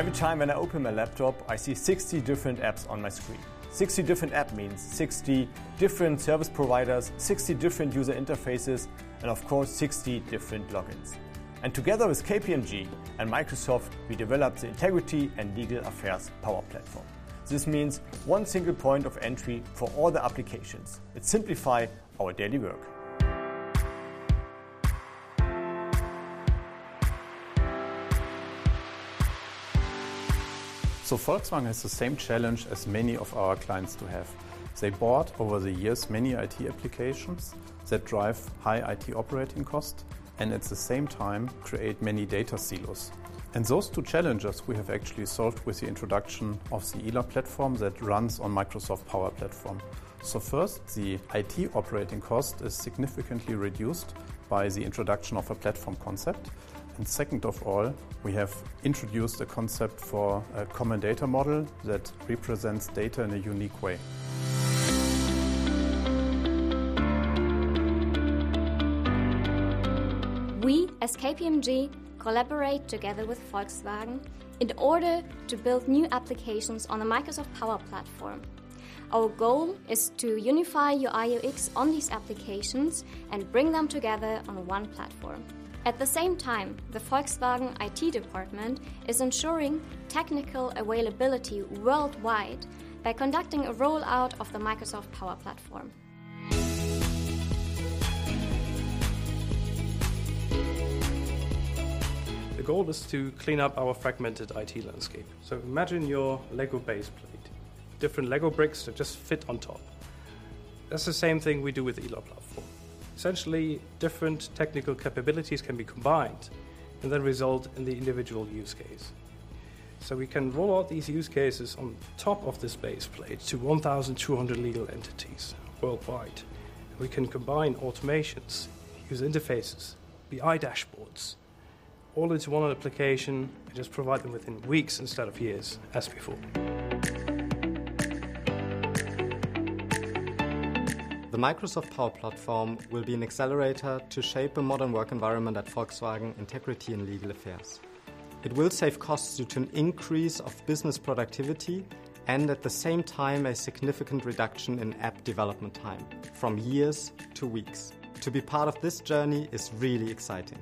Every time when I open my laptop, I see 60 different apps on my screen. 60 different app means 60 different service providers, 60 different user interfaces, and of course 60 different logins. And together with KPMG and Microsoft, we developed the Integrity and Legal Affairs Power Platform. This means one single point of entry for all the applications. It simplifies our daily work. So Volkswagen has the same challenge as many of our clients do have. They bought over the years many IT applications that drive high IT operating cost and at the same time create many data silos. And those two challenges we have actually solved with the introduction of the ILA platform that runs on Microsoft Power Platform. So first, the IT operating cost is significantly reduced by the introduction of a platform concept. And second of all, we have introduced a concept for a common data model that represents data in a unique way. We, as KPMG, collaborate together with Volkswagen in order to build new applications on the Microsoft Power Platform. Our goal is to unify UI UX on these applications and bring them together on one platform. At the same time, the Volkswagen IT department is ensuring technical availability worldwide by conducting a rollout of the Microsoft Power Platform. The goal is to clean up our fragmented IT landscape. So imagine your Lego base plate, different Lego bricks that just fit on top. That's the same thing we do with the ILA platform. Essentially, different technical capabilities can be combined and then result in the individual use case. So we can roll out these use cases on top of this base plate to 1,200 legal entities worldwide. We can combine automations, user interfaces, BI dashboards, all into one application and just provide them within weeks instead of years, as before. The Microsoft Power Platform will be an accelerator to shape a modern work environment at Volkswagen Integrity and Legal Affairs. It will save costs due to an increase of business productivity and at the same time a significant reduction in app development time from years to weeks. To be part of this journey is really exciting.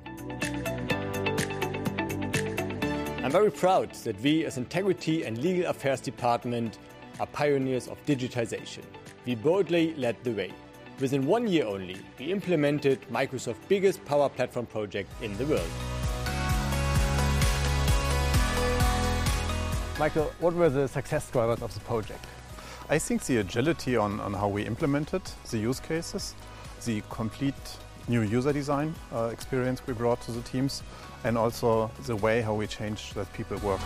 I'm very proud that we as Integrity and Legal Affairs Department are pioneers of digitization. We boldly led the way. Within one year only, we implemented Microsoft's biggest power platform project in the world. Michael, what were the success drivers of the project? I think the agility on, on how we implemented the use cases, the complete new user design uh, experience we brought to the teams, and also the way how we changed that people work.